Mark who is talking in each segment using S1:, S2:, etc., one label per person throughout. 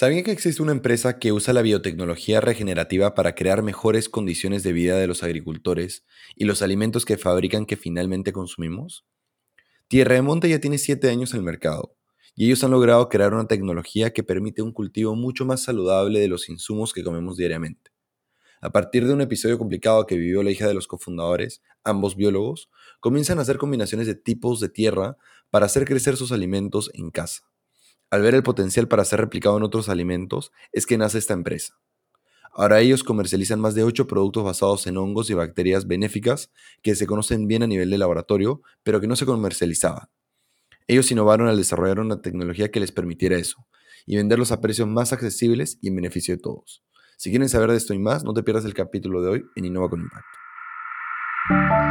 S1: ¿Sabían que existe una empresa que usa la biotecnología regenerativa para crear mejores condiciones de vida de los agricultores y los alimentos que fabrican que finalmente consumimos? Tierra de Monte ya tiene 7 años en el mercado y ellos han logrado crear una tecnología que permite un cultivo mucho más saludable de los insumos que comemos diariamente. A partir de un episodio complicado que vivió la hija de los cofundadores, ambos biólogos, comienzan a hacer combinaciones de tipos de tierra para hacer crecer sus alimentos en casa. Al ver el potencial para ser replicado en otros alimentos, es que nace esta empresa. Ahora ellos comercializan más de 8 productos basados en hongos y bacterias benéficas que se conocen bien a nivel de laboratorio, pero que no se comercializaban. Ellos innovaron al desarrollar una tecnología que les permitiera eso, y venderlos a precios más accesibles y en beneficio de todos. Si quieren saber de esto y más, no te pierdas el capítulo de hoy en Innova con Impacto.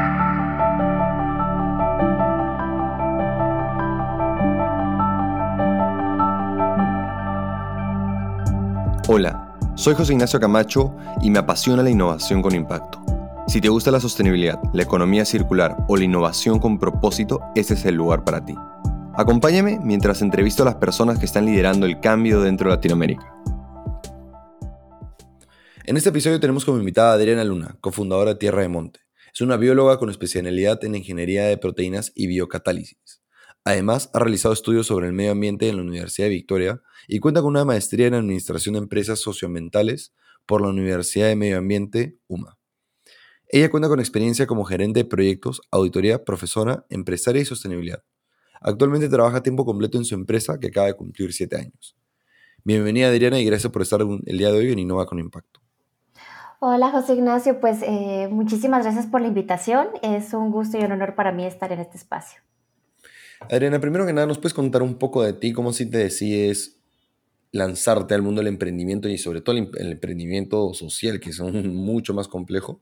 S1: Hola, soy José Ignacio Camacho y me apasiona la innovación con impacto. Si te gusta la sostenibilidad, la economía circular o la innovación con propósito, este es el lugar para ti. Acompáñame mientras entrevisto a las personas que están liderando el cambio dentro de Latinoamérica. En este episodio tenemos como invitada a Adriana Luna, cofundadora de Tierra de Monte. Es una bióloga con especialidad en ingeniería de proteínas y biocatálisis. Además, ha realizado estudios sobre el medio ambiente en la Universidad de Victoria y cuenta con una maestría en Administración de Empresas Socioambientales por la Universidad de Medio Ambiente, UMA. Ella cuenta con experiencia como gerente de proyectos, auditoría, profesora, empresaria y sostenibilidad. Actualmente trabaja a tiempo completo en su empresa que acaba de cumplir siete años. Bienvenida Adriana y gracias por estar el día de hoy en Innova con Impacto.
S2: Hola José Ignacio, pues eh, muchísimas gracias por la invitación. Es un gusto y un honor para mí estar en este espacio.
S1: Adriana, primero que nada, ¿nos puedes contar un poco de ti? ¿Cómo si te decides lanzarte al mundo del emprendimiento y sobre todo el, emprendimiento social, que es mucho más complejo?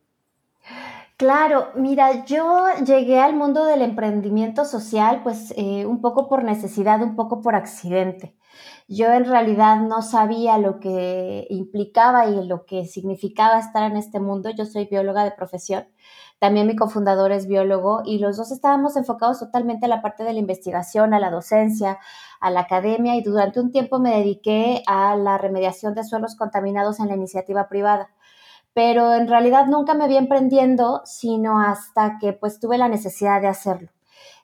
S2: Claro, mira, yo llegué al mundo del emprendimiento social pues eh, un poco por necesidad, un poco por accidente. Yo en realidad no sabía lo que implicaba y lo que significaba estar en este mundo. Yo soy bióloga de profesión. También mi cofundador es biólogo y los dos estábamos enfocados totalmente a la parte de la investigación, a la docencia, a la academia y durante un tiempo me dediqué a la remediación de suelos contaminados en la iniciativa privada. Pero en realidad nunca me vi emprendiendo, sino hasta que pues tuve la necesidad de hacerlo.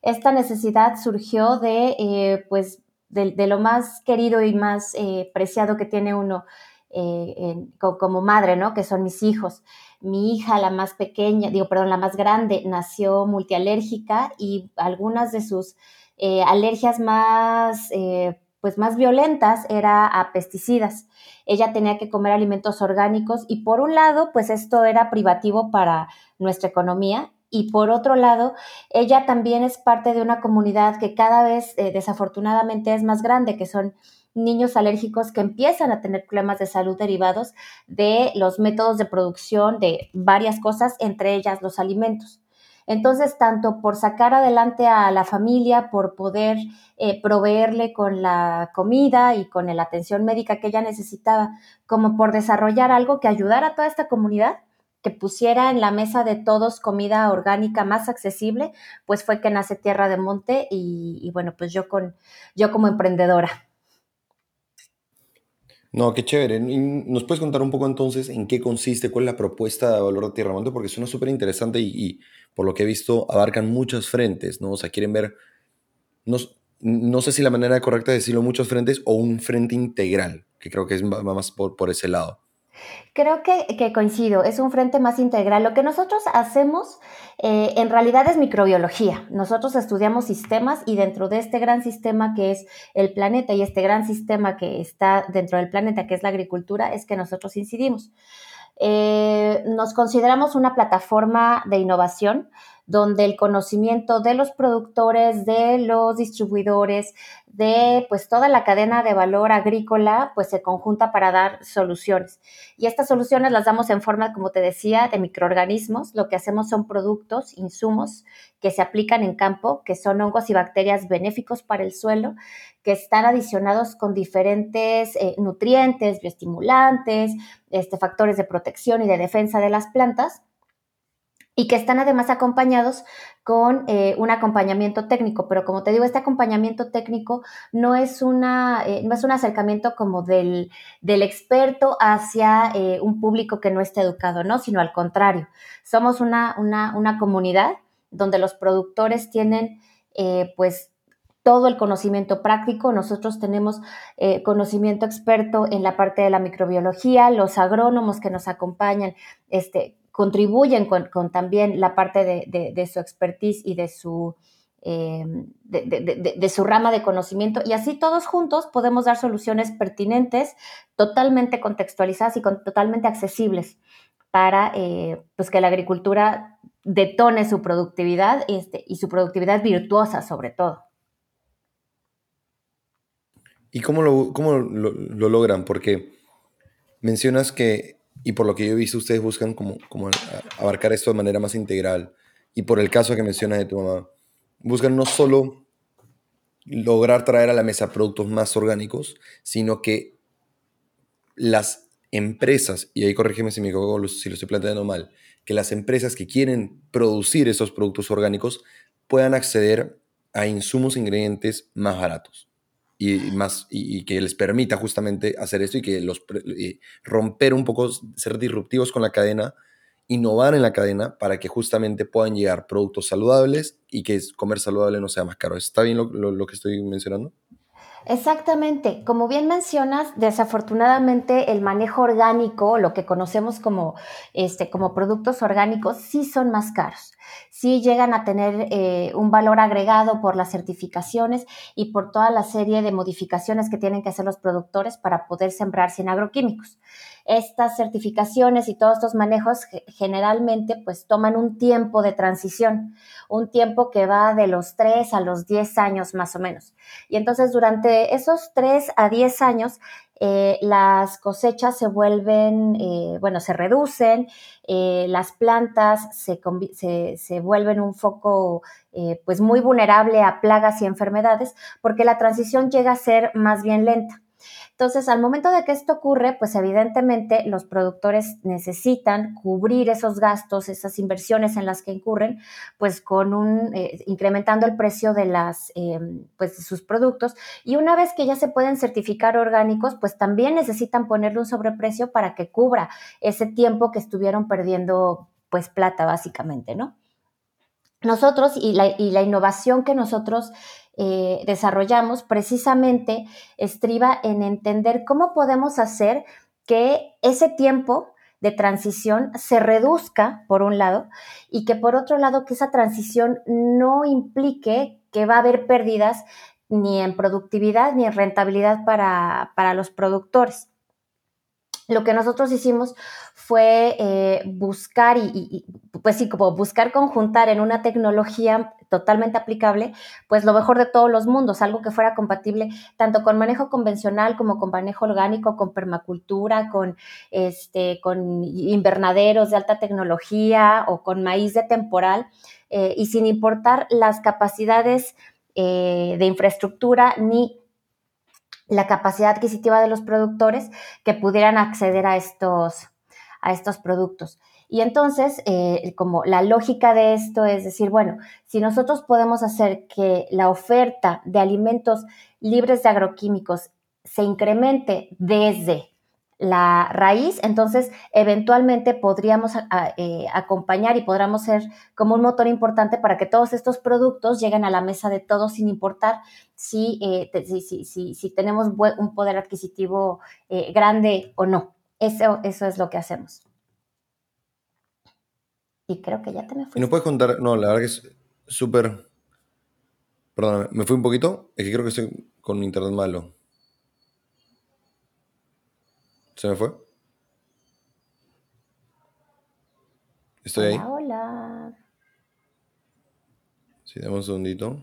S2: Esta necesidad surgió de eh, pues de, lo más querido y más eh, preciado que tiene uno eh, como madre, ¿no? Que son mis hijos. Mi hija, la más pequeña, digo, perdón, la más grande, nació multialérgica y algunas de sus eh, alergias más, pues más violentas era a pesticidas. Ella tenía que comer alimentos orgánicos y por un lado, pues esto era privativo para nuestra economía y por otro lado, ella también es parte de una comunidad que cada vez eh, desafortunadamente es más grande, que son niños alérgicos que empiezan a tener problemas de salud derivados de los métodos de producción de varias cosas, entre ellas los alimentos. Entonces, tanto por sacar adelante a la familia, por poder eh, proveerle con la comida y con la atención médica que ella necesitaba, como por desarrollar algo que ayudara a toda esta comunidad, que pusiera en la mesa de todos comida orgánica más accesible, pues fue que nace Tierra de Monte y, bueno, pues yo, con, yo como emprendedora.
S1: No, qué chévere. ¿Nos puedes contar un poco entonces en qué consiste, cuál es la propuesta de valor de Tierra de Monte? Porque suena súper interesante y, por lo que he visto abarcan muchos frentes, ¿no? O sea, quieren ver, no, no sé si la manera correcta de decirlo, muchos frentes o un frente integral, que creo que es más por, por ese lado.
S2: Creo que, coincido, es un frente más integral. Lo que nosotros hacemos eh, en realidad es microbiología. Nosotros estudiamos sistemas y dentro de este gran sistema que es el planeta y este gran sistema que está dentro del planeta que es la agricultura es que nosotros incidimos. Eh, nos consideramos una plataforma de innovación donde el conocimiento de los productores, de los distribuidores, de pues toda la cadena de valor agrícola, pues se conjunta para dar soluciones. Y estas soluciones las damos en forma, como te decía, de microorganismos. Lo que hacemos son productos, insumos que se aplican en campo, que son hongos y bacterias benéficos para el suelo, que están adicionados con diferentes eh, nutrientes, bioestimulantes, este, factores de protección y de defensa de las plantas y que están además acompañados con eh, un acompañamiento técnico, pero como te digo, este acompañamiento técnico no es, una, eh, no es un acercamiento como del, del experto hacia eh, un público que no esté educado, ¿no? Sino al contrario, somos una, una, una comunidad donde los productores tienen pues todo el conocimiento práctico. Nosotros tenemos conocimiento experto en la parte de la microbiología, los agrónomos que nos acompañan, este, contribuyen con, también la parte de, su expertise y de su, em, de, su rama de conocimiento. Y así todos juntos podemos dar soluciones pertinentes, totalmente contextualizadas y totalmente accesibles para eh, pues que la agricultura detone su productividad este, y su productividad virtuosa sobre todo.
S1: ¿Y cómo lo, cómo lo logran? Porque mencionas que y por lo que yo he visto, ustedes buscan como, como abarcar esto de manera más integral. Y por el caso que mencionas de tu mamá, buscan no solo lograr traer a la mesa productos más orgánicos, sino que las empresas, y ahí corrígeme si me equivoco, si lo estoy planteando mal, que las empresas que quieren producir esos productos orgánicos puedan acceder a insumos e ingredientes más baratos y, más, y, que les permita justamente hacer esto y que los romper un poco, ser disruptivos con la cadena, innovar en la cadena para que justamente puedan llegar productos saludables y que comer saludable no sea más caro. ¿Está bien lo, lo que estoy mencionando?
S2: Exactamente. Como bien mencionas, desafortunadamente el manejo orgánico, lo que conocemos como, este, como productos orgánicos, sí son más caros. Sí llegan a tener eh, un valor agregado por las certificaciones y por toda la serie de modificaciones que tienen que hacer los productores para poder sembrar sin agroquímicos. Estas certificaciones y todos estos manejos generalmente pues toman un tiempo de transición, un tiempo que va de los 3 a los 10 años más o menos. Y entonces durante esos 3 a 10 años eh, las cosechas se vuelven, eh, bueno, se reducen, eh, las plantas se, se, vuelven un foco pues muy vulnerable a plagas y enfermedades porque la transición llega a ser más bien lenta. Entonces, al momento de que esto ocurre, pues evidentemente los productores necesitan cubrir esos gastos, esas inversiones en las que incurren, pues con un, eh, incrementando el precio de las, eh, pues sus productos. Y una vez que ya se pueden certificar orgánicos, pues también necesitan ponerle un sobreprecio para que cubra ese tiempo que estuvieron perdiendo, pues plata básicamente, ¿no? Nosotros y la, y la innovación que nosotros eh, desarrollamos precisamente estriba en entender cómo podemos hacer que ese tiempo de transición se reduzca, por un lado, y que por otro lado, que esa transición no implique que va a haber pérdidas ni en productividad ni en rentabilidad para, para los productores. Lo que nosotros hicimos fue eh, buscar y, pues sí, como buscar conjuntar en una tecnología totalmente aplicable, pues lo mejor de todos los mundos, algo que fuera compatible tanto con manejo convencional como con manejo orgánico, con permacultura, con, este, con invernaderos de alta tecnología o con maíz de temporal, eh, y sin importar las capacidades eh, de infraestructura ni la capacidad adquisitiva de los productores que pudieran acceder a estos, a estos productos. Y entonces, eh, como la lógica de esto es decir, bueno, si nosotros podemos hacer que la oferta de alimentos libres de agroquímicos se incremente desde la raíz, entonces eventualmente podríamos eh, acompañar y podríamos ser como un motor importante para que todos estos productos lleguen a la mesa de todos sin importar si, eh, si, tenemos un poder adquisitivo eh, grande o no. Eso, eso es lo que hacemos. Y creo que ya te me fui.
S1: ¿Y nos puedes contar? No, la verdad que es súper... Perdóname, ¿me fui un poquito? Es que creo que estoy con internet malo. ¿Se me fue? ¿Estoy ahí?
S2: Hola.
S1: Sí, dame un segundito.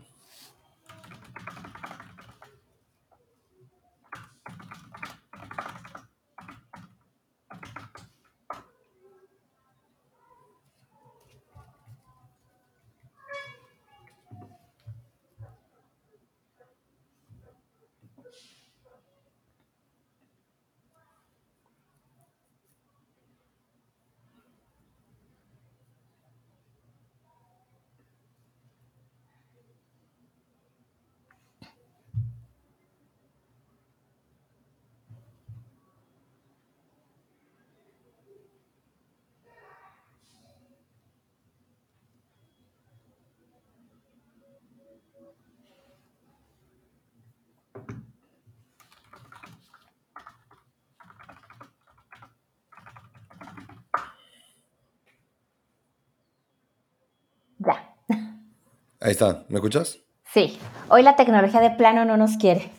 S1: Ahí está, ¿me escuchas?
S2: Sí, hoy la tecnología de plano no nos quiere.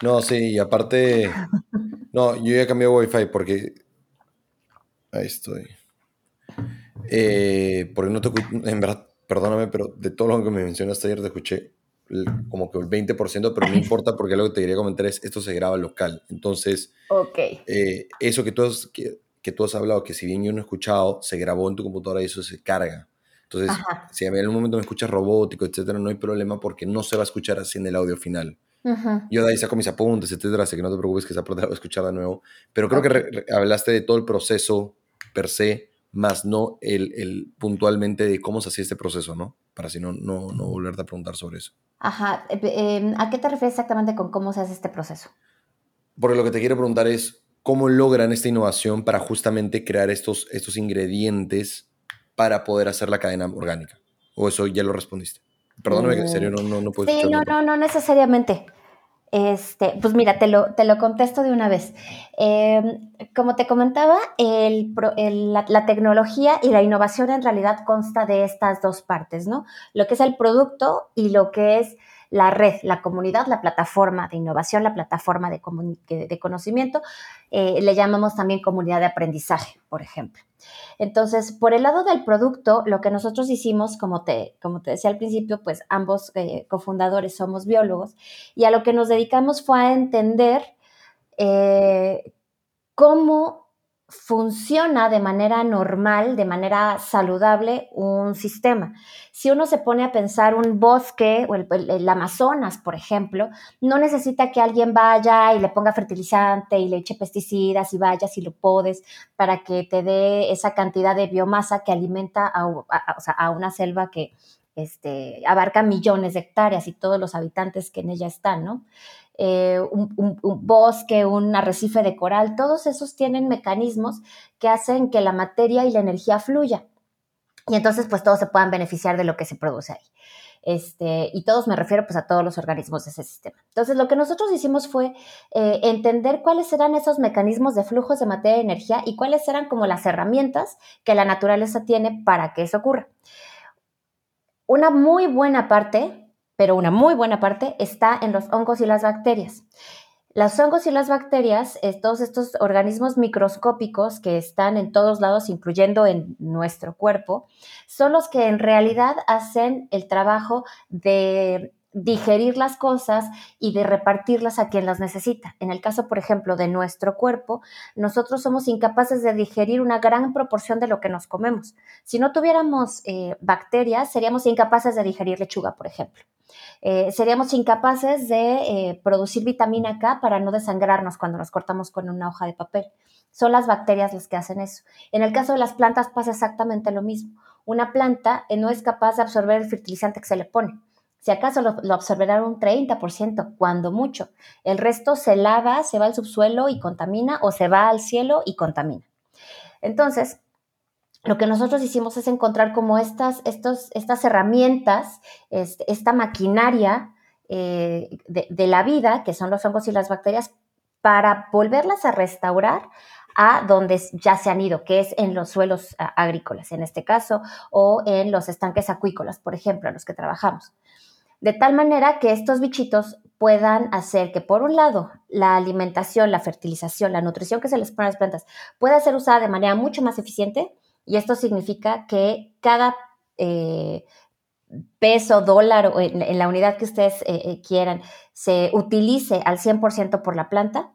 S1: No, sí, y aparte, no, yo ya cambié Wi-Fi porque, ahí estoy. Eh, porque no te, en verdad, perdóname, pero de todo lo que me mencionaste ayer te escuché como que el 20%, pero no importa porque lo que te quería comentar es, esto se graba local. Entonces,
S2: okay.
S1: Eh, eso que tú, has, que, que, tú has hablado, que si bien yo no he escuchado, se grabó en tu computadora y eso se carga. Entonces, si en algún momento me escuchas robótico, etcétera, no hay problema porque no se va a escuchar así en el audio final. Yo de ahí saco mis apuntes, etcétera, así que no te preocupes que esa parte la voy a escuchar de nuevo. Pero creo que hablaste de todo el proceso per se, más no el, el, puntualmente de cómo se hacía este proceso, ¿no? Para así no, no, no volverte a preguntar sobre eso.
S2: Ajá. Eh, em, ¿A qué te refieres exactamente con cómo se hace este proceso?
S1: Porque lo que te quiero preguntar es cómo logran esta innovación para justamente crear estos, estos ingredientes para poder hacer la cadena orgánica. ¿O eso ya lo respondiste? Perdóname, en serio, no, no, no puedo
S2: Sí, no, no, no necesariamente. Este, pues mira, te lo, te lo contesto de una vez. Em, como te comentaba, el, la, la, tecnología y la innovación en realidad consta de estas dos partes, ¿no? Lo que es el producto y lo que es la red, la comunidad, la plataforma de innovación, la plataforma de, de conocimiento, eh, le llamamos también comunidad de aprendizaje, por ejemplo. Entonces, por el lado del producto, lo que nosotros hicimos, como te, como te decía al principio, pues ambos eh, cofundadores somos biólogos y a lo que nos dedicamos fue a entender eh, cómo funciona de manera normal, de manera saludable un sistema. Si uno se pone a pensar un bosque o el, Amazonas, por ejemplo, no necesita que alguien vaya y le ponga fertilizante y le eche pesticidas y vayas y lo podes para que te dé esa cantidad de biomasa que alimenta a, una selva que este, abarca millones de hectáreas y todos los habitantes que en ella están, ¿no? Eh, un, bosque, un arrecife de coral, todos esos tienen mecanismos que hacen que la materia y la energía fluya. Y entonces, pues todos se puedan beneficiar de lo que se produce ahí. Este, y todos me refiero pues a todos los organismos de ese sistema. Entonces, lo que nosotros hicimos fue eh, entender cuáles eran esos mecanismos de flujos de materia y energía y cuáles eran como las herramientas que la naturaleza tiene para que eso ocurra. Una muy buena parte pero una muy buena parte está en los hongos y las bacterias. Los hongos y las bacterias, todos estos organismos microscópicos que están en todos lados, incluyendo en nuestro cuerpo, son los que en realidad hacen el trabajo de digerir las cosas y de repartirlas a quien las necesita. En el caso, por ejemplo, de nuestro cuerpo, nosotros somos incapaces de digerir una gran proporción de lo que nos comemos. Si no tuviéramos eh, bacterias, seríamos incapaces de digerir lechuga, por ejemplo. Eh, seríamos incapaces de eh, producir vitamina K para no desangrarnos cuando nos cortamos con una hoja de papel. Son las bacterias las que hacen eso. En el caso de las plantas pasa exactamente lo mismo. Una planta no es capaz de absorber el fertilizante que se le pone si acaso lo, lo, absorberán un 30%, cuando mucho. El resto se lava, se va al subsuelo y contamina o se va al cielo y contamina. Entonces, lo que nosotros hicimos es encontrar como estas, estos, estas herramientas, este, esta maquinaria eh, de, de la vida, que son los hongos y las bacterias, para volverlas a restaurar a donde ya se han ido, que es en los suelos agrícolas, en este caso, o en los estanques acuícolas, por ejemplo, en los que trabajamos de tal manera que estos bichitos puedan hacer que, por un lado, la alimentación, la fertilización, la nutrición que se les pone a las plantas pueda ser usada de manera mucho más eficiente y esto significa que cada eh, peso, dólar o en, la unidad que ustedes eh, eh, quieran se utilice al 100% por la planta.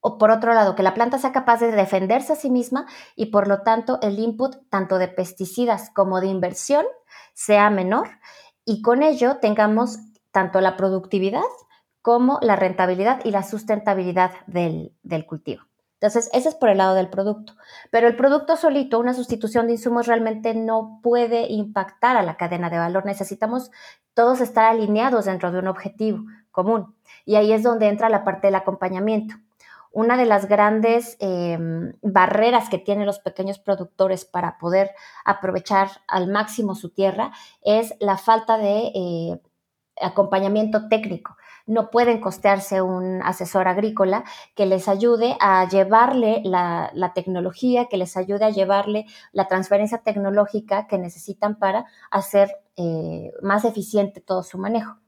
S2: O por otro lado, que la planta sea capaz de defenderse a sí misma y por lo tanto el input tanto de pesticidas como de inversión sea menor y con ello tengamos tanto la productividad como la rentabilidad y la sustentabilidad del, cultivo. Entonces, ese es por el lado del producto. Pero el producto solito, una sustitución de insumos realmente no puede impactar a la cadena de valor. Necesitamos todos estar alineados dentro de un objetivo común. Y ahí es donde entra la parte del acompañamiento una de las grandes em, barreras que tienen los pequeños productores para poder aprovechar al máximo su tierra es la falta de eh, acompañamiento técnico. No pueden costearse un asesor agrícola que les ayude a llevarle la, tecnología, que les ayude a llevarle la transferencia tecnológica que necesitan para hacer eh, más eficiente todo su manejo.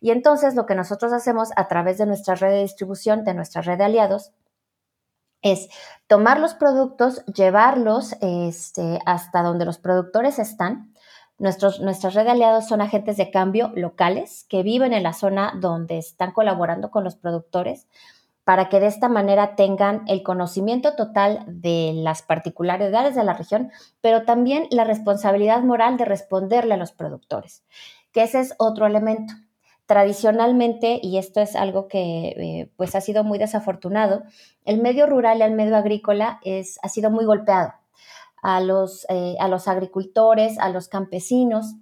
S2: Y entonces lo que nosotros hacemos a través de nuestra red de distribución, de nuestra red de aliados, es tomar los productos, llevarlos este, hasta donde los productores están. Nuestros, nuestra red de aliados son agentes de cambio locales que viven en la zona donde están colaborando con los productores para que de esta manera tengan el conocimiento total de las particularidades de la región, pero también la responsabilidad moral de responderle a los productores, que ese es otro elemento. Tradicionalmente, y esto es algo que eh, pues ha sido muy desafortunado, el medio rural y el medio agrícola es, ha sido muy golpeado. A los, eh, a los agricultores, a los campesinos,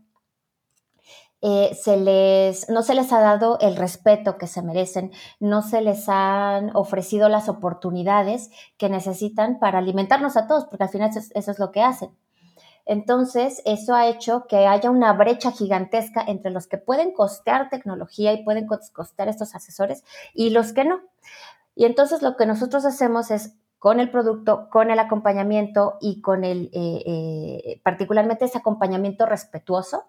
S2: eh, se les, no se les ha dado el respeto que se merecen, no se les han ofrecido las oportunidades que necesitan para alimentarnos a todos, porque al final eso es lo que hacen. Entonces, eso ha hecho que haya una brecha gigantesca entre los que pueden costear tecnología y pueden costear estos asesores y los que no. Y entonces lo que nosotros hacemos es con el producto, con el acompañamiento y con el, eh, eh, particularmente ese acompañamiento respetuoso,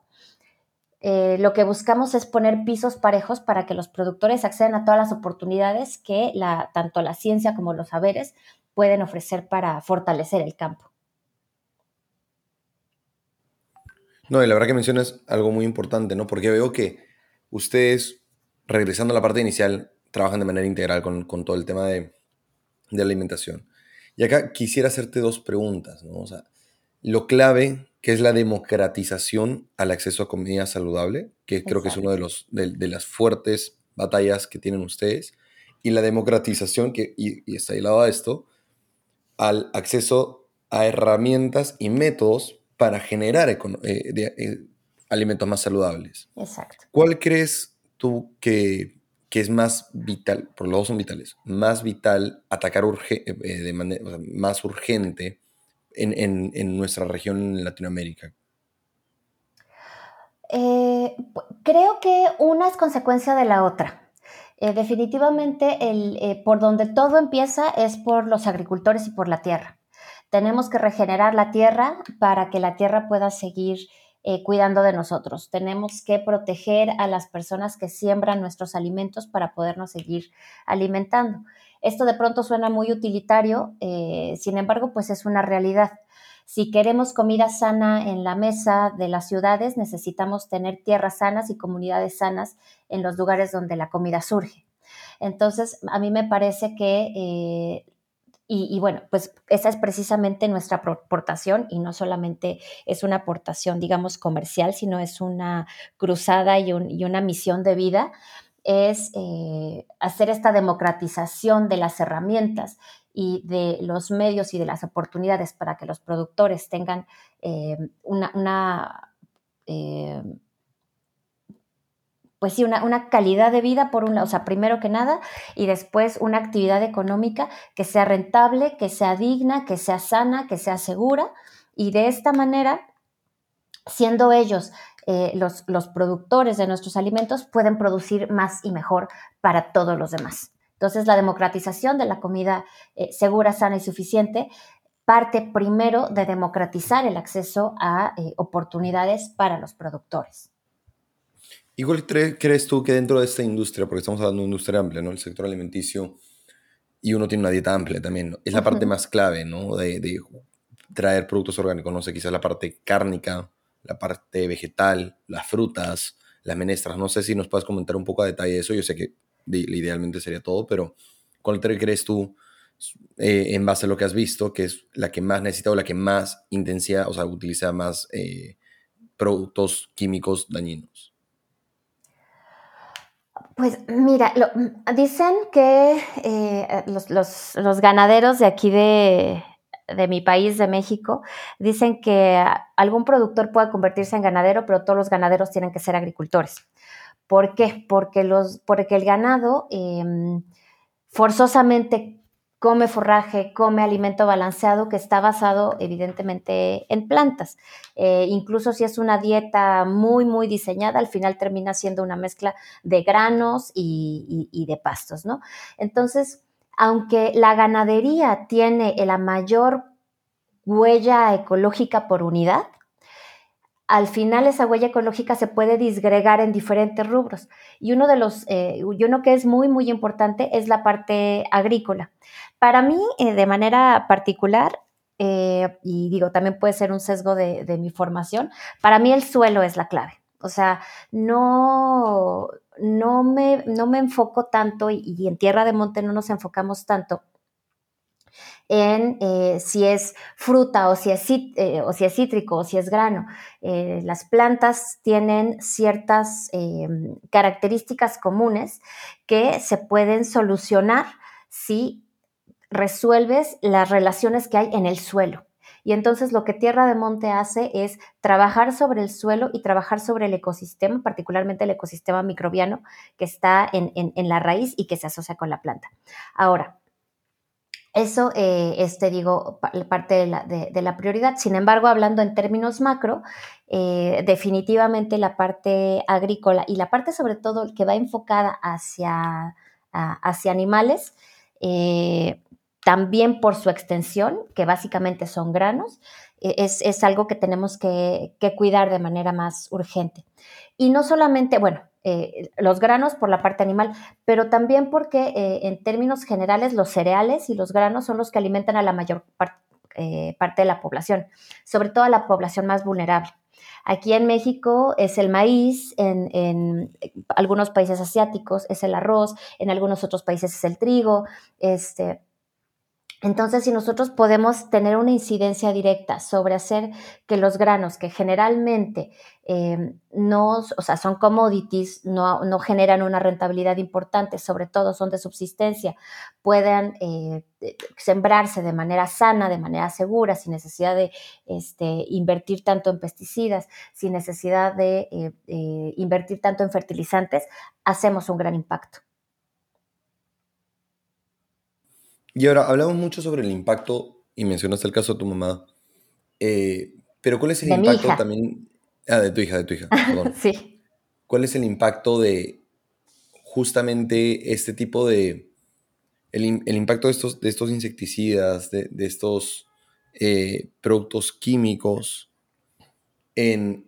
S2: eh, lo que buscamos es poner pisos parejos para que los productores accedan a todas las oportunidades que tanto la ciencia como los saberes pueden ofrecer para fortalecer el campo.
S1: No, y la verdad que mencionas algo muy importante, ¿no? Porque veo que ustedes, regresando a la parte inicial, trabajan de manera integral con, todo el tema de, de, alimentación. Y acá quisiera hacerte dos preguntas, ¿no? O sea, lo clave que es la democratización al acceso a comida saludable, que creo que es una de, los, de, las fuertes batallas que tienen ustedes, y la democratización, que, y, está ahí lado a esto, al acceso a herramientas y métodos para generar eh, eh, alimentos más saludables.
S2: Exacto.
S1: ¿Cuál crees tú que, es más vital, por los dos son vitales, más vital atacar eh, de manera más urgente en, nuestra región en Latinoamérica?
S2: creo que una es consecuencia de la otra. definitivamente, el, por donde todo empieza es por los agricultores y por la tierra. Tenemos que regenerar la tierra para que la tierra pueda seguir eh, cuidando de nosotros. Tenemos que proteger a las personas que siembran nuestros alimentos para podernos seguir alimentando. Esto de pronto suena muy utilitario, eh, sin embargo, pues es una realidad. Si queremos comida sana en la mesa de las ciudades, necesitamos tener tierras sanas y comunidades sanas en los lugares donde la comida surge. Entonces, a mí me parece que eh, y, bueno, pues esa es precisamente nuestra aportación y no solamente es una aportación, digamos, comercial, sino es una cruzada y, una misión de vida, es eh, hacer esta democratización de las herramientas y de los medios y de las oportunidades para que los productores tengan eh, una, eh, pues sí, una, calidad de vida por un lado, o sea, primero que nada, y después una actividad económica que sea rentable, que sea digna, que sea sana, que sea segura, y de esta manera, siendo ellos eh, los, los, productores de nuestros alimentos, pueden producir más y mejor para todos los demás. Entonces, la democratización de la comida eh, segura, sana y suficiente parte primero de democratizar el acceso a eh, oportunidades para los productores.
S1: ¿Y cuál crees tú que dentro de esta industria, porque estamos hablando de industria amplia, ¿no? El sector alimenticio, y uno tiene una dieta amplia también, es la parte más clave, ¿no? De, traer productos orgánicos, no sé, quizás la parte cárnica, la parte vegetal, las frutas, las menestras, no sé si nos puedes comentar un poco a detalle eso, yo sé que idealmente sería todo, pero ¿cuál crees tú, eh, en base a lo que has visto, que es la que más necesita o la que más intensidad, o sea, utiliza más eh, productos químicos dañinos?
S2: Pues mira, dicen que eh, los, ganaderos de aquí de, mi país, de México, dicen que algún productor puede convertirse en ganadero, pero todos los ganaderos tienen que ser agricultores. ¿Por qué? Porque, los, porque el ganado em, forzosamente come forraje, come alimento balanceado que está basado evidentemente en plantas. Eh, incluso si es una dieta muy, muy diseñada, al final termina siendo una mezcla de granos y, de pastos, ¿no? Entonces, aunque la ganadería tiene la mayor huella ecológica por unidad, al final esa huella ecológica se puede disgregar en diferentes rubros. Y uno de los, eh, y uno que es muy, muy importante es la parte agrícola. Para mí, eh, de manera particular, eh, y digo, también puede ser un sesgo de, mi formación, para mí el suelo es la clave. O sea, no, no, me, no me enfoco tanto y, en Tierra de Monte no nos enfocamos tanto en eh, si es fruta o si es, eh, o si es cítrico o si es grano. Eh, las plantas tienen ciertas características comunes que se pueden solucionar si resuelves las relaciones que hay en el suelo. Y entonces lo que Tierra de Monte hace es trabajar sobre el suelo y trabajar sobre el ecosistema, particularmente el ecosistema microbiano que está en, en la raíz y que se asocia con la planta. Ahora, eso eh, es, te digo, parte de la, prioridad. Sin embargo, hablando en términos macro, eh, definitivamente la parte agrícola y la parte sobre todo que va enfocada hacia, hacia animales, eh, también por su extensión, que básicamente son granos, es, algo que tenemos que, cuidar de manera más urgente. Y no solamente, bueno, eh, los granos por la parte animal, pero también porque eh, en términos generales los cereales y los granos son los que alimentan a la mayor eh, parte de la población, sobre todo a la población más vulnerable. Aquí en México es el maíz, en, en, algunos países asiáticos es el arroz, en algunos otros países es el trigo, este, entonces, si nosotros podemos tener una incidencia directa sobre hacer que los granos que generalmente em, no, o sea, son commodities, no, no, generan una rentabilidad importante, sobre todo son de subsistencia, puedan eh, sembrarse de manera sana, de manera segura, sin necesidad de este, invertir tanto en pesticidas, sin necesidad de eh, eh, invertir tanto en fertilizantes, hacemos un gran impacto.
S1: Y ahora, hablamos mucho sobre el impacto, y mencionaste el caso de tu mamá, eh, pero ¿cuál es el impacto también? Ah, de tu hija, de tu hija, perdón.
S2: sí.
S1: ¿Cuál es el impacto de justamente este tipo de, el, impacto de estos, de estos insecticidas, de, estos eh, productos químicos en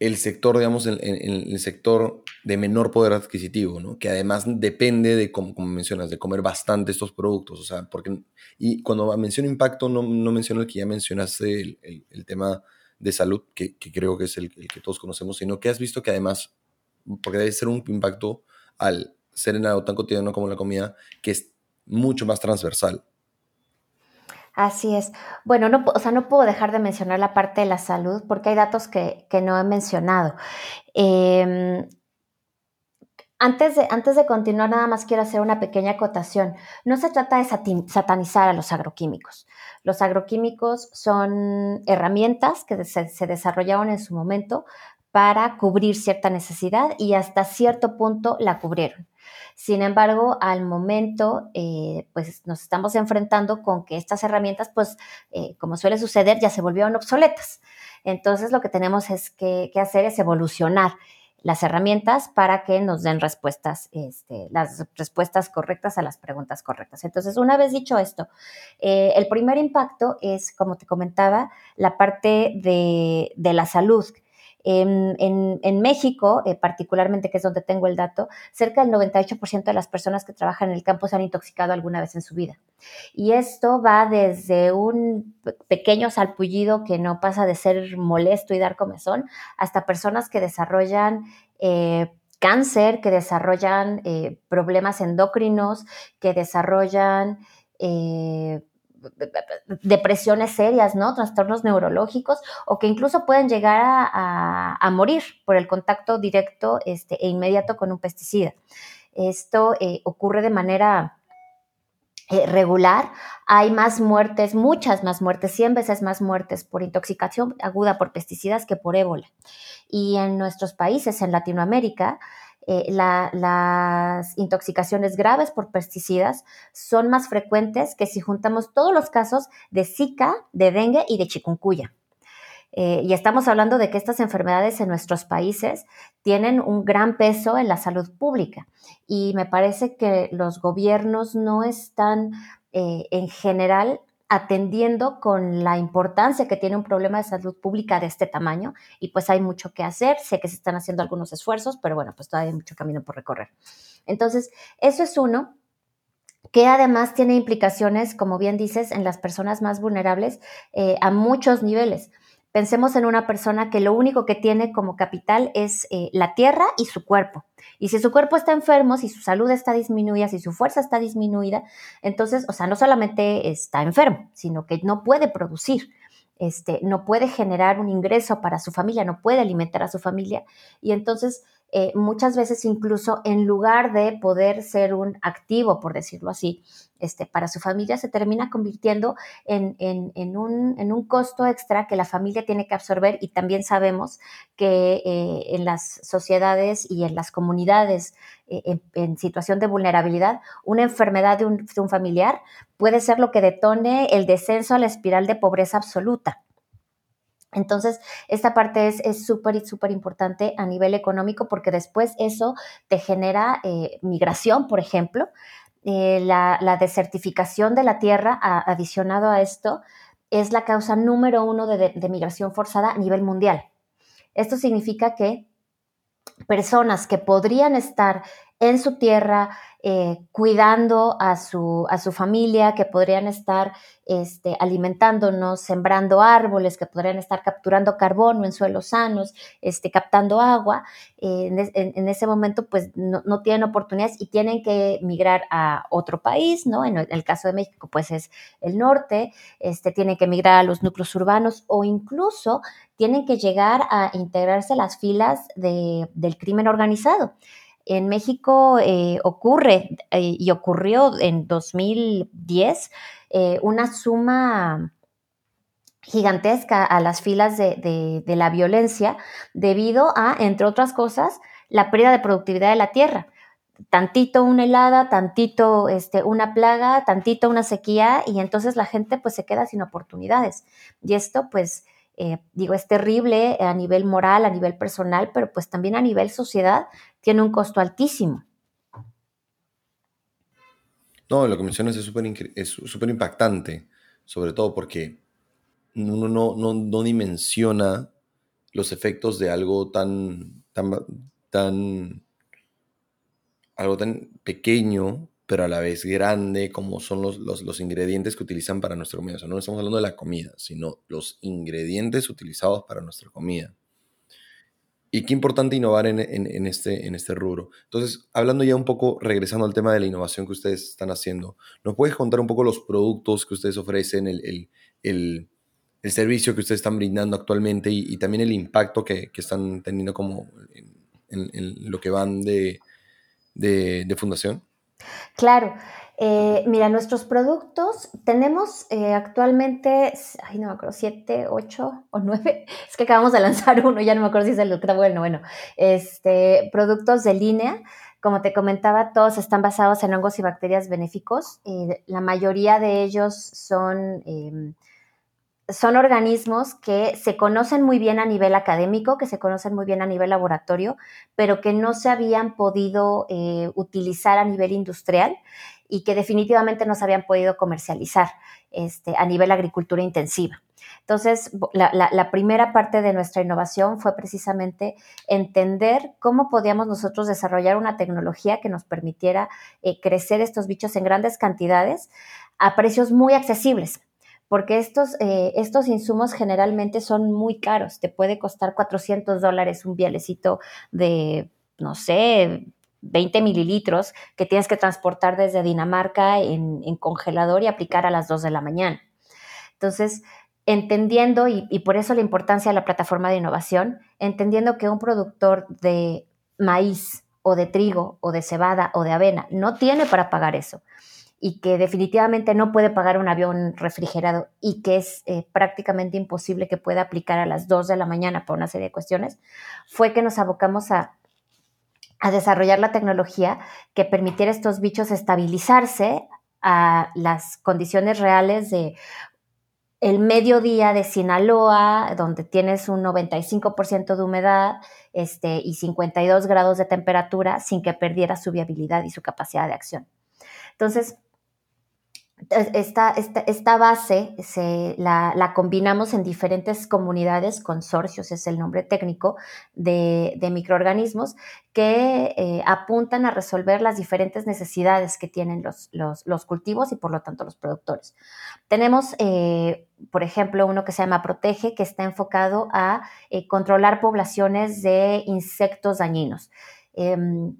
S1: el sector, digamos, el sector de menor poder adquisitivo, ¿no? Que además depende de, como, como, mencionas, de comer bastante estos productos, o sea, porque, y cuando menciono impacto, no, no menciono el que ya mencionaste, el, el, tema de salud, que, que creo que es el, el, que todos conocemos, sino que has visto que además, porque debe ser un impacto al ser en algo tan cotidiano como la comida, que es mucho más transversal.
S2: Así es. Bueno, no, o sea, no puedo dejar de mencionar la parte de la salud porque hay datos que, no he mencionado. Em, antes de, antes de continuar, nada más quiero hacer una pequeña acotación. No se trata de satanizar a los agroquímicos. Los agroquímicos son herramientas que se, se desarrollaron en su momento para cubrir cierta necesidad y hasta cierto punto la cubrieron. Sin embargo, al momento, eh, pues nos estamos enfrentando con que estas herramientas, pues, eh, como suele suceder, ya se volvieron obsoletas. Entonces, lo que tenemos es que, hacer es evolucionar las herramientas para que nos den respuestas, este, las respuestas correctas a las preguntas correctas. Entonces, una vez dicho esto, eh, el primer impacto es, como te comentaba, la parte de, de la salud. En, México, eh, particularmente, que es donde tengo el dato, cerca del 98% de las personas que trabajan en el campo se han intoxicado alguna vez en su vida. Y esto va desde un pequeño salpullido que no pasa de ser molesto y dar comezón, hasta personas que desarrollan... Eh, cáncer, que desarrollan eh, problemas endocrinos, que desarrollan depresiones serias, ¿no? Trastornos neurológicos o que incluso pueden llegar a, morir por el contacto directo este, e inmediato con un pesticida. Esto eh, ocurre de manera eh, regular. Hay más muertes, muchas más muertes, 100 veces más muertes por intoxicación aguda por pesticidas que por ébola. Y en nuestros países, en Latinoamérica, eh, las intoxicaciones graves por pesticidas son más frecuentes que si juntamos todos los casos de Zika, de dengue y de chikungunya. Eh, y estamos hablando de que estas enfermedades en nuestros países tienen un gran peso en la salud pública. Y me parece que los gobiernos no están eh, en general atendiendo con la importancia que tiene un problema de salud pública de este tamaño y pues hay mucho que hacer, sé que se están haciendo algunos esfuerzos, pero bueno, pues todavía hay mucho camino por recorrer. Entonces, eso es uno que además tiene implicaciones, como bien dices, en las personas más vulnerables eh, a muchos niveles. Pensemos en una persona que lo único que tiene como capital es eh, la tierra y su cuerpo. Y si su cuerpo está enfermo, si su salud está disminuida, si su fuerza está disminuida, entonces, o sea, no solamente está enfermo, sino que no puede producir. Este, no puede generar un ingreso para su familia, no puede alimentar a su familia. Y entonces eh, muchas veces incluso en lugar de poder ser un activo, por decirlo así, este, para su familia, se termina convirtiendo en, un, costo extra que la familia tiene que absorber y también sabemos que eh, en las sociedades y en las comunidades eh, en, situación de vulnerabilidad, una enfermedad un, de un familiar puede ser lo que detone el descenso a la espiral de pobreza absoluta. Entonces, esta parte es súper, súper importante a nivel económico porque después eso te genera eh, migración, por ejemplo. Eh, la, desertificación de la tierra, adicionado a esto, es la causa número uno de migración forzada a nivel mundial. Esto significa que personas que podrían estar en su tierra, eh, cuidando a su, a su, familia, que podrían estar este, alimentándonos, sembrando árboles, que podrían estar capturando carbono en suelos sanos, este, captando agua, eh, en, ese momento pues no, tienen oportunidades y tienen que migrar a otro país, ¿no? En el caso de México pues es el norte, este, tienen que migrar a los núcleos urbanos o incluso tienen que llegar a integrarse a las filas del crimen organizado. En México eh, ocurre eh, y ocurrió en 2010 eh, una suma gigantesca a las filas de, la violencia debido a, entre otras cosas, la pérdida de productividad de la tierra. Tantito una helada, tantito este, una plaga, tantito una sequía y entonces la gente pues se queda sin oportunidades. Y esto pues eh, digo, es terrible a nivel moral, a nivel personal, pero pues también a nivel sociedad tiene un costo altísimo.
S1: No, lo que mencionas es súper impactante, sobre todo porque uno no, no, dimensiona los efectos de algo tan, tan, tan, algo tan pequeño pero a la vez grande, como son los, los, ingredientes que utilizan para nuestra comida. O sea, no estamos hablando de la comida, sino los ingredientes utilizados para nuestra comida. Y qué importante innovar en, en, este, en este rubro. Entonces, hablando ya un poco, regresando al tema de la innovación que ustedes están haciendo, ¿nos puedes contar un poco los productos que ustedes ofrecen, el, el, el, servicio que ustedes están brindando actualmente y, y también el impacto que, que están teniendo como en, lo que van de, de, de fundación?
S2: Claro. Eh, mira, nuestros productos tenemos eh, actualmente, ay, no me acuerdo, siete, ocho o nueve. Es que acabamos de lanzar uno, ya no me acuerdo si es el octavo bueno, bueno. Este, productos de línea. Como te comentaba, todos están basados en hongos y bacterias benéficos. Eh, la mayoría de ellos son em, son organismos que se conocen muy bien a nivel académico, que se conocen muy bien a nivel laboratorio, pero que no se habían podido eh, utilizar a nivel industrial y que definitivamente no se habían podido comercializar este, a nivel agricultura intensiva. Entonces, la, primera parte de nuestra innovación fue precisamente entender cómo podíamos nosotros desarrollar una tecnología que nos permitiera eh, crecer estos bichos en grandes cantidades a precios muy accesibles porque estos, eh, estos insumos generalmente son muy caros. Te puede costar 400 dólares un bielecito de, no sé, 20 mililitros que tienes que transportar desde Dinamarca en, congelador y aplicar a las 2 de la mañana. Entonces, entendiendo, y, por eso la importancia de la plataforma de innovación, entendiendo que un productor de maíz o de trigo o de cebada o de avena no tiene para pagar eso y que definitivamente no puede pagar un avión refrigerado y que es eh, prácticamente imposible que pueda aplicar a las 2 de la mañana por una serie de cuestiones, fue que nos abocamos a, a desarrollar la tecnología que permitiera a estos bichos estabilizarse a las condiciones reales de el mediodía de Sinaloa, donde tienes un 95% de humedad este, y 52 grados de temperatura sin que perdiera su viabilidad y su capacidad de acción. Entonces, esta, esta, base se, la, combinamos en diferentes comunidades, consorcios es el nombre técnico, de, microorganismos que eh, apuntan a resolver las diferentes necesidades que tienen los, los, cultivos y por lo tanto los productores. Tenemos, eh, por ejemplo, uno que se llama Protege, que está enfocado a eh, controlar poblaciones de insectos dañinos em,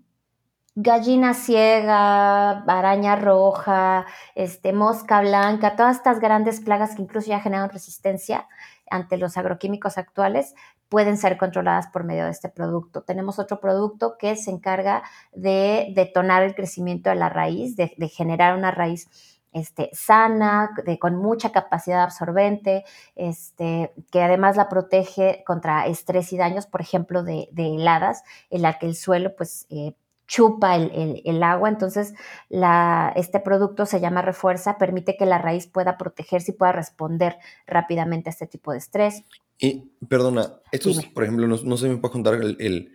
S2: gallina ciega, araña roja, este, mosca blanca, todas estas grandes plagas que incluso ya generan resistencia ante los agroquímicos actuales pueden ser controladas por medio de este producto. Tenemos otro producto que se encarga de detonar el crecimiento de la raíz, de, generar una raíz este, sana, de, con mucha capacidad absorbente, este, que además la protege contra estrés y daños, por ejemplo, de, heladas, en la que el suelo pues, eh, chupa el, agua, entonces la, este producto se llama refuerza, permite que la raíz pueda protegerse y pueda responder rápidamente a este tipo de estrés.
S1: Y perdona, esto por ejemplo, no, sé si me puedes contar el,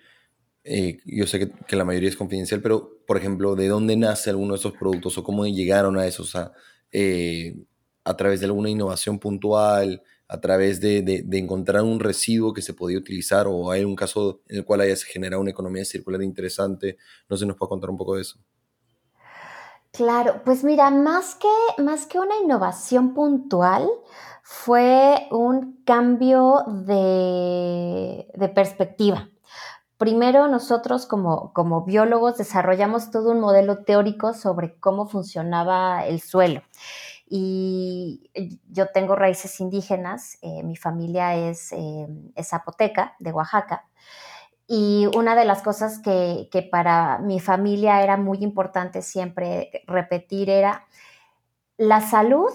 S1: eh, yo sé que, la mayoría es confidencial, pero por ejemplo, ¿de dónde nace alguno de esos productos o cómo llegaron a eso? O sea, eh, a través de alguna innovación puntual, a través de, encontrar un residuo que se podía utilizar o hay un caso en el cual haya generado una economía circular interesante. No sé nos puede contar un poco de eso.
S2: Claro, pues mira, más que, más que una innovación puntual, fue un cambio de, perspectiva. Primero nosotros como, como biólogos desarrollamos todo un modelo teórico sobre cómo funcionaba el suelo y yo tengo raíces indígenas, eh, mi familia es, eh, es, zapoteca de Oaxaca. Y una de las cosas que, que, para mi familia era muy importante siempre repetir era, la salud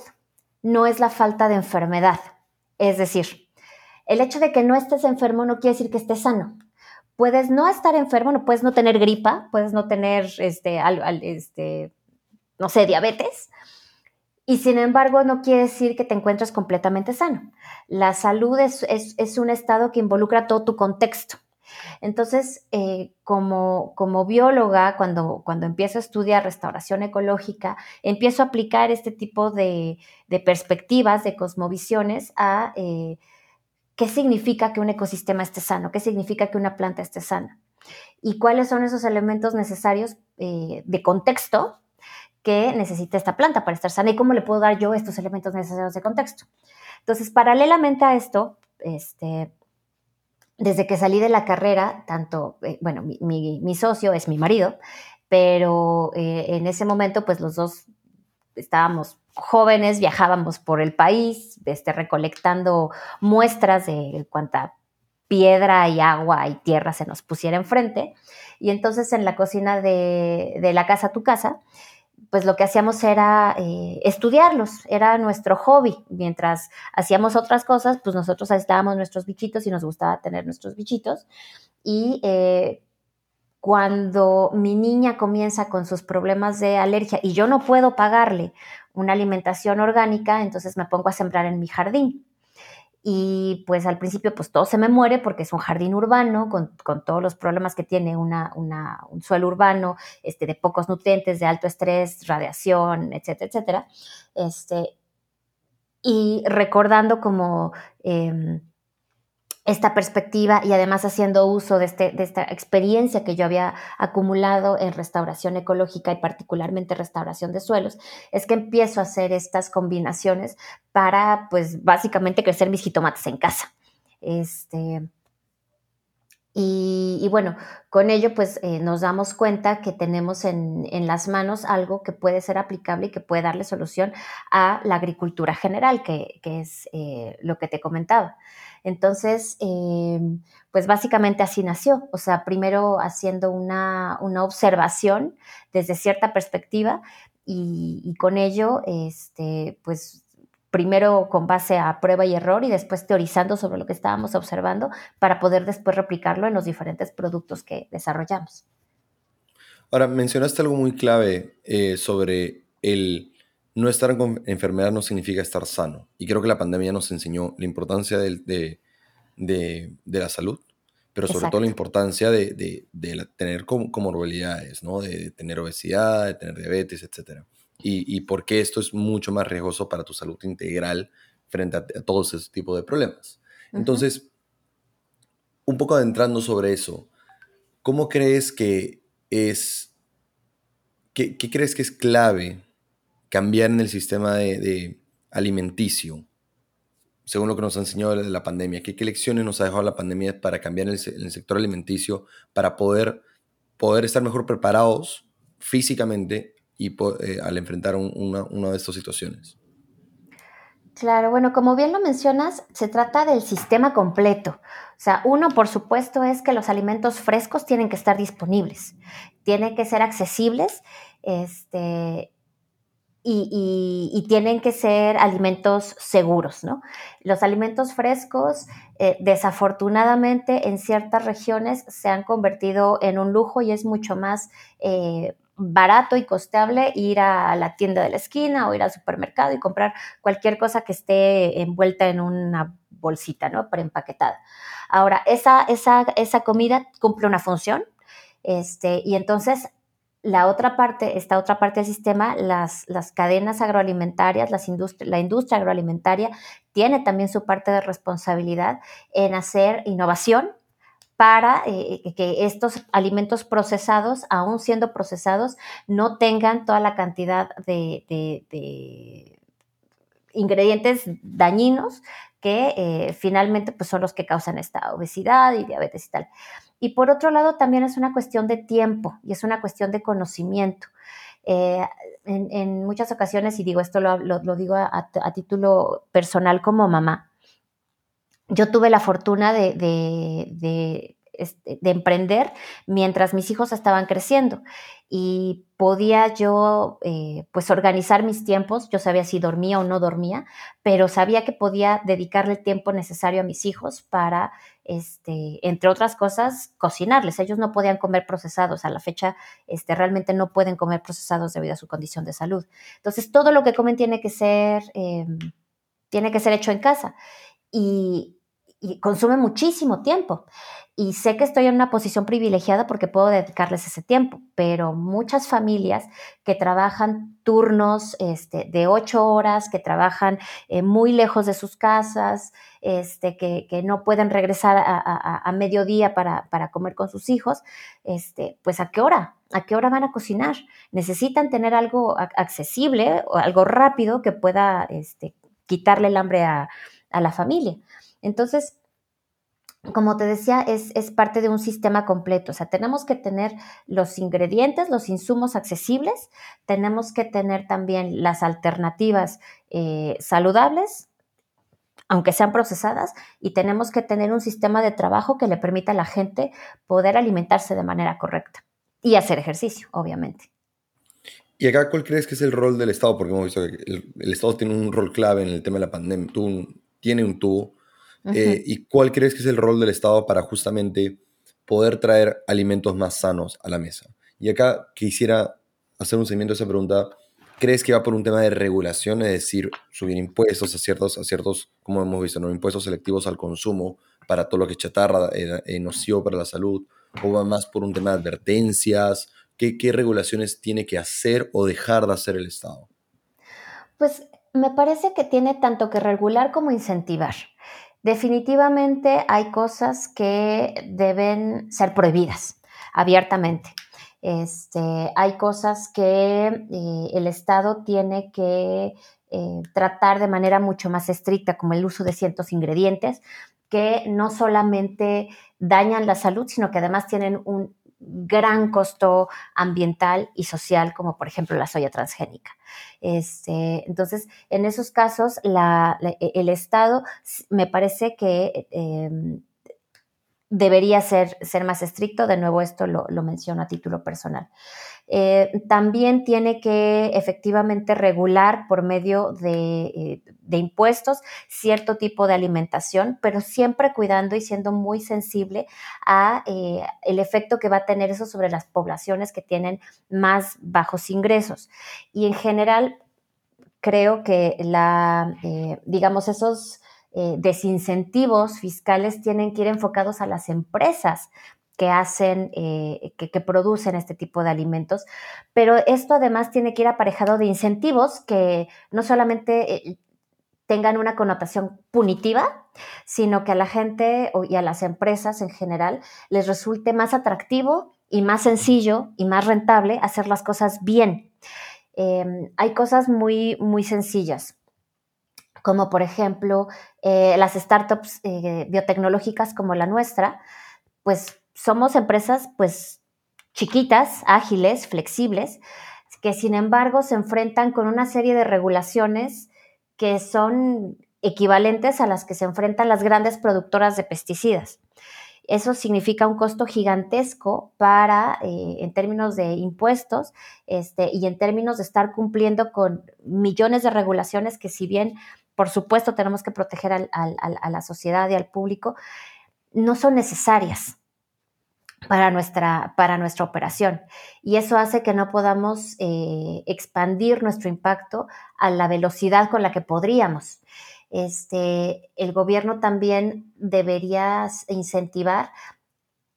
S2: no es la falta de enfermedad. Es decir, el hecho de que no estés enfermo no quiere decir que estés sano. Puedes no estar enfermo, no puedes no tener gripa, puedes no tener, este, este, no sé, diabetes, y sin embargo, no quiere decir que te encuentres completamente sano. La salud es, un estado que involucra todo tu contexto. Entonces, eh, como, como, bióloga, cuando, cuando empiezo a estudiar restauración ecológica, empiezo a aplicar este tipo de, perspectivas, de cosmovisiones a eh, qué significa que un ecosistema esté sano, qué significa que una planta esté sana y cuáles son esos elementos necesarios eh, de contexto que necesita esta planta para estar sana y cómo le puedo dar yo estos elementos necesarios de contexto. Entonces, paralelamente a esto, este, desde que salí de la carrera, tanto, eh, bueno, mi, socio es mi marido, pero eh, en ese momento, pues los dos estábamos jóvenes, viajábamos por el país, este, recolectando muestras de cuánta piedra y agua y tierra se nos pusiera enfrente. Y entonces en la cocina de, de la casa, tu casa, pues lo que hacíamos era eh, estudiarlos, era nuestro hobby. Mientras hacíamos otras cosas, pues nosotros estábamos nuestros bichitos y nos gustaba tener nuestros bichitos. Y eh, cuando mi niña comienza con sus problemas de alergia y yo no puedo pagarle una alimentación orgánica, entonces me pongo a sembrar en mi jardín y pues al principio pues todo se me muere porque es un jardín urbano con, todos los problemas que tiene una, un suelo urbano, este, de pocos nutrientes, de alto estrés, radiación, etcétera, etcétera. Este, y recordando como... Em, esta perspectiva y además haciendo uso de, este, de, esta experiencia que yo había acumulado en restauración ecológica y particularmente restauración de suelos, es que empiezo a hacer estas combinaciones para, pues, básicamente crecer mis jitomates en casa. Este, y, bueno, con ello pues eh, nos damos cuenta que tenemos en, las manos algo que puede ser aplicable y que puede darle solución a la agricultura general, que, es eh, lo que te comentaba. Entonces, em, pues básicamente así nació, o sea, primero haciendo una, observación desde cierta perspectiva y, con ello, este, pues primero con base a prueba y error y después teorizando sobre lo que estábamos observando para poder después replicarlo en los diferentes productos que desarrollamos.
S1: Ahora, mencionaste algo muy clave eh, sobre el no estar con enfermedad no significa estar sano. Y creo que la pandemia nos enseñó la importancia de, de, la salud, pero sobre todo la importancia de, tener comorbilidades, ¿no? de tener obesidad, de tener diabetes, etc. y, por qué esto es mucho más riesgoso para tu salud integral frente a, todos esos tipos de problemas. Entonces, un poco adentrando sobre eso, ¿cómo crees que es, qué, crees que es clave cambiar en el sistema de, alimenticio, según lo que nos ha enseñado la pandemia? ¿Qué, lecciones nos ha dejado la pandemia para cambiar en el, sector alimenticio, para poder, poder estar mejor preparados físicamente y eh, al enfrentar una, de estas situaciones?
S2: Claro, bueno, como bien lo mencionas, se trata del sistema completo. O sea, uno, por supuesto, es que los alimentos frescos tienen que estar disponibles, tienen que ser accesibles este, y, tienen que ser alimentos seguros, ¿no? Los alimentos frescos, eh, desafortunadamente, en ciertas regiones se han convertido en un lujo y es mucho más eh, barato y costeable ir a la tienda de la esquina o ir al supermercado y comprar cualquier cosa que esté envuelta en una bolsita, ¿no? Preempaquetada. Ahora, esa, esa, esa comida cumple una función, este, y entonces la otra parte, esta otra parte del sistema, las, las cadenas agroalimentarias, las la industria agroalimentaria tiene también su parte de responsabilidad en hacer innovación para eh, que estos alimentos procesados, aún siendo procesados, no tengan toda la cantidad de, ingredientes dañinos que eh, finalmente pues, son los que causan esta obesidad y diabetes y tal. Y por otro lado, también es una cuestión de tiempo y es una cuestión de conocimiento. en, muchas ocasiones, y digo esto lo, digo a, título personal como mamá, yo tuve la fortuna de, emprender mientras mis hijos estaban creciendo y podía yo eh, pues organizar mis tiempos, yo sabía si dormía o no dormía, pero sabía que podía dedicarle el tiempo necesario a mis hijos para, este, entre otras cosas, cocinarles. Ellos no podían comer procesados, a la fecha este, realmente no pueden comer procesados debido a su condición de salud. Entonces todo lo que comen tiene que ser, em, tiene que ser hecho en casa. Y, y consume muchísimo tiempo. Y sé que estoy en una posición privilegiada porque puedo dedicarles ese tiempo, pero muchas familias que trabajan turnos este, de ocho horas, que trabajan eh, muy lejos de sus casas, este, que, no pueden regresar a, mediodía para, comer con sus hijos, este, pues ¿a qué hora? ¿A qué hora van a cocinar? Necesitan tener algo accesible o algo rápido que pueda este, quitarle el hambre a la familia. Entonces, como te decía, es, parte de un sistema completo. O sea, tenemos que tener los ingredientes, los insumos accesibles, tenemos que tener también las alternativas eh, saludables, aunque sean procesadas, y tenemos que tener un sistema de trabajo que le permita a la gente poder alimentarse de manera correcta y hacer ejercicio, obviamente.
S1: ¿Y acá cuál crees que es el rol del Estado? Porque hemos visto que el, Estado tiene un rol clave en el tema de la pandemia. Tú, tiene un tubo eh, ¿Y cuál crees que es el rol del Estado para justamente poder traer alimentos más sanos a la mesa? Y acá quisiera hacer un seguimiento a esa pregunta. ¿Crees que va por un tema de regulación, es decir, subir impuestos a ciertos, a ciertos como hemos visto, ¿no? impuestos selectivos al consumo para todo lo que es chatarra, eh, eh, nocivo para la salud? ¿O va más por un tema de advertencias? ¿Qué, ¿Qué regulaciones tiene que hacer o dejar de hacer el Estado?
S2: Pues me parece que tiene tanto que regular como incentivar. Definitivamente hay cosas que deben ser prohibidas abiertamente. Este, hay cosas que eh, el Estado tiene que eh, tratar de manera mucho más estricta, como el uso de ciertos ingredientes, que no solamente dañan la salud, sino que además tienen un gran costo ambiental y social, como por ejemplo la soya transgénica. Este, entonces, en esos casos, e, el Estado me parece que em, debería ser, ser, más estricto. De nuevo, esto lo, lo menciono a título personal. Eh, también tiene que efectivamente regular por medio eh, de, impuestos cierto tipo de alimentación, pero siempre cuidando y siendo muy sensible a eh, el efecto que va a tener eso sobre las poblaciones que tienen más bajos ingresos. Y en general, creo que la, digamos, esos desincentivos fiscales tienen que ir enfocados a las empresas que hacen, eh, que, producen este tipo de alimentos, pero esto además tiene que ir aparejado de incentivos que no solamente eh, tengan una connotación punitiva, sino que a la gente y a las empresas en general les resulte más atractivo y más sencillo y más rentable hacer las cosas bien. Em, hay cosas muy, muy sencillas como por ejemplo eh, las startups biotecnológicas como la nuestra, pues somos empresas pues chiquitas, ágiles, flexibles, que sin embargo se enfrentan con una serie de regulaciones que son equivalentes a las que se enfrentan las grandes productoras de pesticidas. Eso significa un costo gigantesco para, eh, en términos de impuestos este, y en términos de estar cumpliendo con millones de regulaciones que si bien por supuesto tenemos que proteger a la sociedad y al público, no son necesarias para nuestra, para nuestra operación. Y eso hace que no podamos eh, expandir nuestro impacto a la velocidad con la que podríamos. Este, el gobierno también debería incentivar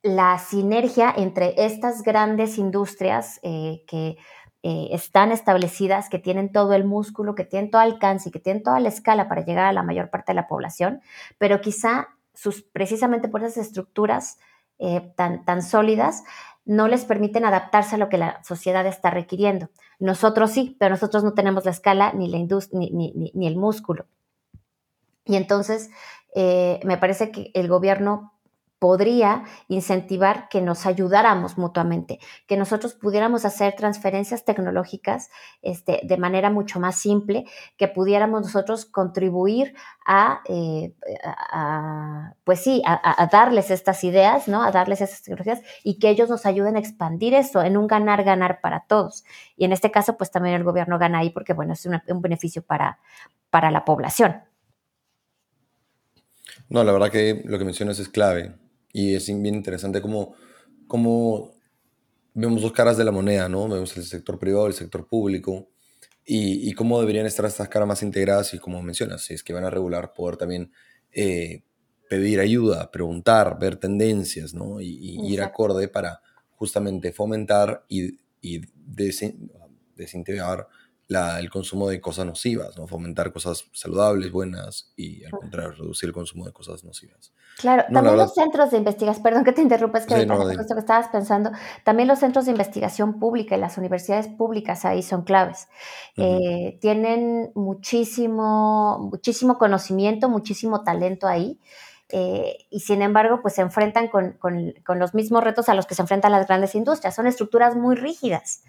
S2: la sinergia entre estas grandes industrias eh, que eh, están establecidas, que tienen todo el músculo, que tienen todo alcance y que tienen toda la escala para llegar a la mayor parte de la población, pero quizá sus, precisamente por esas estructuras eh, tan, sólidas, no les permiten adaptarse a lo que la sociedad está requiriendo. Nosotros sí, pero nosotros no tenemos la escala ni, la ni, ni, ni, el músculo. Y entonces eh, me parece que el gobierno podría incentivar que nos ayudáramos mutuamente, que nosotros pudiéramos hacer transferencias tecnológicas este, de manera mucho más simple, que pudiéramos nosotros contribuir a, eh, pues sí, a, darles estas ideas, ¿no? A darles esas tecnologías y que ellos nos ayuden a expandir eso en un ganar-ganar para todos. Y en este caso, pues también el gobierno gana ahí porque, bueno, es un beneficio para, para la población.
S1: No, la verdad que lo que mencionas es clave. Y es bien interesante cómo, cómo vemos dos caras de la moneda, ¿no? Vemos el sector privado, el sector público, y, y, cómo deberían estar estas caras más integradas y como mencionas, si es que van a regular, poder también eh, pedir ayuda, preguntar, ver tendencias, ¿no? Y, ir acorde para justamente fomentar y, y desintegrar el consumo de cosas nocivas, ¿no? Fomentar cosas saludables, buenas y al contrario, reducir el consumo de cosas nocivas.
S2: Claro, también los centros de investigación, perdón que te interrumpa, es que sí, no, que estabas pensando, también los centros de investigación pública y las universidades públicas ahí son claves. Eh, tienen muchísimo, muchísimo conocimiento, muchísimo talento ahí. Eh, y sin embargo, pues se enfrentan con, con, con, los mismos retos a los que se enfrentan las grandes industrias. Son estructuras muy rígidas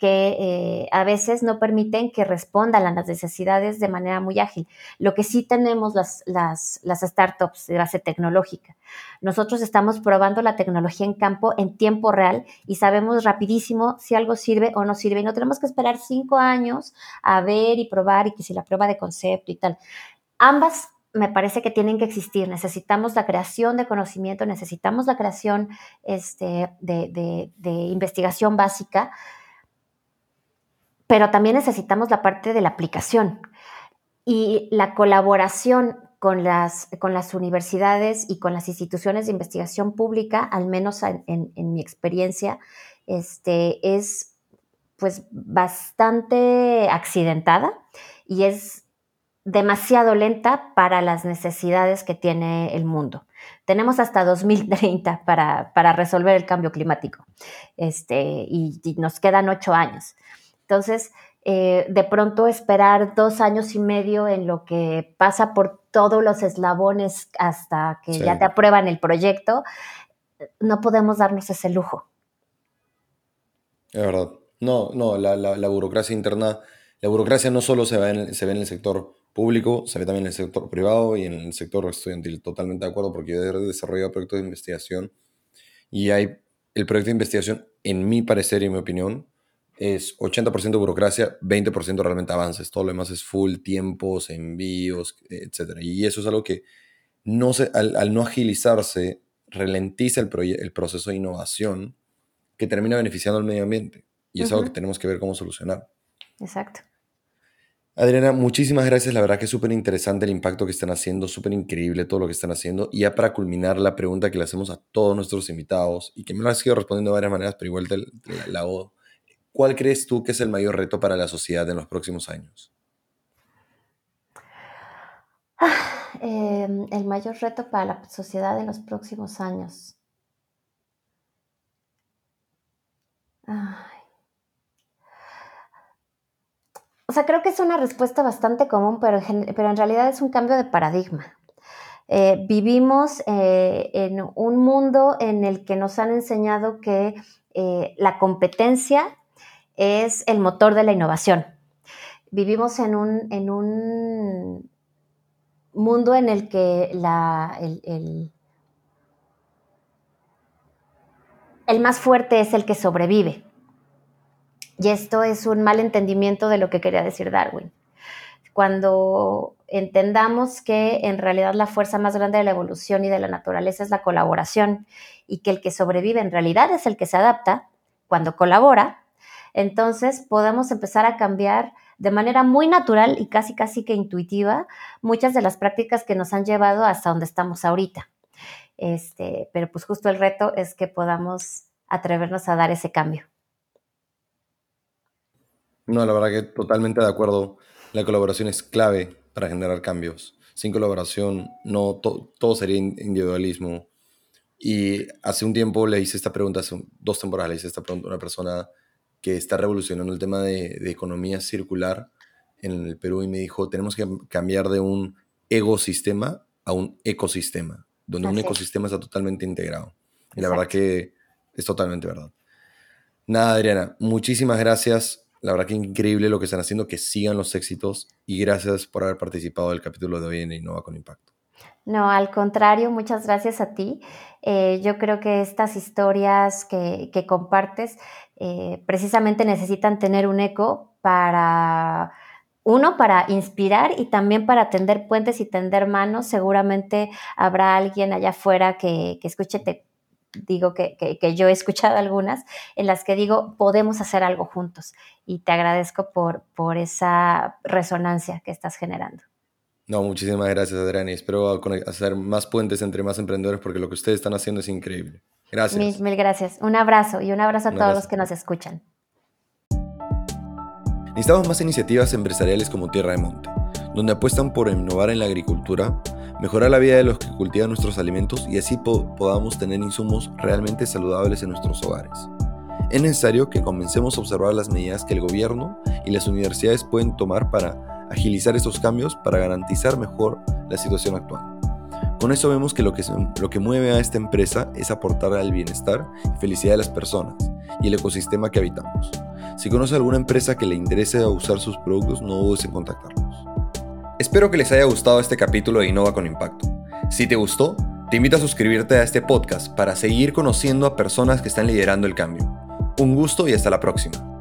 S2: que eh, a veces no permiten que respondan a las necesidades de manera muy ágil. Lo que sí tenemos las, las, las, startups de base tecnológica. Nosotros estamos probando la tecnología en campo en tiempo real y sabemos rapidísimo si algo sirve o no sirve. Y no tenemos que esperar cinco años a ver y probar y que si la prueba de concepto y tal. Ambas me parece que tienen que existir. Necesitamos la creación de conocimiento, necesitamos la creación este, de, de, de investigación básica, pero también necesitamos la parte de la aplicación y la colaboración con las, con las universidades y con las instituciones de investigación pública, al menos en, mi experiencia, este, es pues bastante accidentada y es demasiado lenta para las necesidades que tiene el mundo. Tenemos hasta 2030 para, para resolver el cambio climático este, y nos quedan ocho años. Entonces, eh, de pronto esperar dos años y medio en lo que pasa por todos los eslabones hasta que ya te aprueban el proyecto, no podemos darnos ese lujo.
S1: Es verdad. No, no, la, burocracia interna, la burocracia no solo se ve, en, se ve en el sector público, se ve también en el sector privado y en el sector estudiantil. Totalmente de acuerdo, porque yo he desarrollado proyectos de investigación y hay el proyecto de investigación, en mi parecer y en mi opinión, es 80% burocracia, 20% realmente avances. Todo lo demás es full tiempos, envíos, etc. Y eso es algo que no se, al, no agilizarse, ralentiza el, el, proceso de innovación que termina beneficiando al medio ambiente. Y es algo que tenemos que ver cómo solucionar.
S2: Exacto.
S1: Adriana, muchísimas gracias. La verdad que es súper interesante el impacto que están haciendo, súper increíble todo lo que están haciendo. Y ya para culminar la pregunta que le hacemos a todos nuestros invitados y que me lo has ido respondiendo de varias maneras, pero igual te la, hago. ¿Cuál crees tú que es el mayor reto para la sociedad en los próximos años?
S2: Ah, em, el mayor reto para la sociedad en los próximos años. O sea, creo que es una respuesta bastante común, pero, pero en realidad es un cambio de paradigma. Eh, vivimos eh, en un mundo en el que nos han enseñado que eh, la competencia es el motor de la innovación. Vivimos en un, en un mundo en el que la, el, el más fuerte es el que sobrevive. Y esto es un mal entendimiento de lo que quería decir Darwin. Cuando entendamos que en realidad la fuerza más grande de la evolución y de la naturaleza es la colaboración y que el que sobrevive en realidad es el que se adapta cuando colabora, entonces podemos empezar a cambiar de manera muy natural y casi casi que intuitiva muchas de las prácticas que nos han llevado hasta donde estamos ahorita. Este, pero pues justo el reto es que podamos atrevernos a dar ese cambio.
S1: No, la verdad que totalmente de acuerdo. La colaboración es clave para generar cambios. Sin colaboración, no todo sería individualismo. Y hace un tiempo le hice esta pregunta, hace dos temporadas le hice esta pregunta a una persona que está revolucionando el tema de, economía circular en el Perú y me dijo, tenemos que cambiar de un ecosistema a un ecosistema, donde un ecosistema está totalmente integrado. Y la verdad que es totalmente verdad. Nada, Adriana, muchísimas gracias la verdad que increíble lo que están haciendo, que sigan los éxitos y gracias por haber participado del capítulo de hoy en Innova con Impacto.
S2: No, al contrario, muchas gracias a ti. Eh, yo creo que estas historias que, compartes eh, precisamente necesitan tener un eco para, uno, para inspirar y también para tender puentes y tender manos. Seguramente habrá alguien allá afuera que, que escuche, te, digo que, yo he escuchado algunas, en las que digo, podemos hacer algo juntos. Y te agradezco por, por esa resonancia que estás generando.
S1: No, muchísimas gracias, Adriana. Y espero hacer más puentes entre más emprendedores porque lo que ustedes están haciendo es increíble. Gracias.
S2: Mil, gracias. Un abrazo y un abrazo a todos los que nos escuchan.
S1: Necesitamos más iniciativas empresariales como Tierra de Monte, donde apuestan por innovar en la agricultura mejorar la vida de los que cultivan nuestros alimentos y así podamos tener insumos realmente saludables en nuestros hogares. Es necesario que comencemos a observar las medidas que el gobierno y las universidades pueden tomar para agilizar estos cambios para garantizar mejor la situación actual. Con eso vemos que lo que, lo que mueve a esta empresa es aportar al bienestar y felicidad de las personas y el ecosistema que habitamos. Si conoce alguna empresa que le interese usar sus productos, no dudes en contactarlos. Espero que les haya gustado este capítulo de Innova con Impacto. Si te gustó, te invito a suscribirte a este podcast para seguir conociendo a personas que están liderando el cambio. Un gusto y hasta la próxima.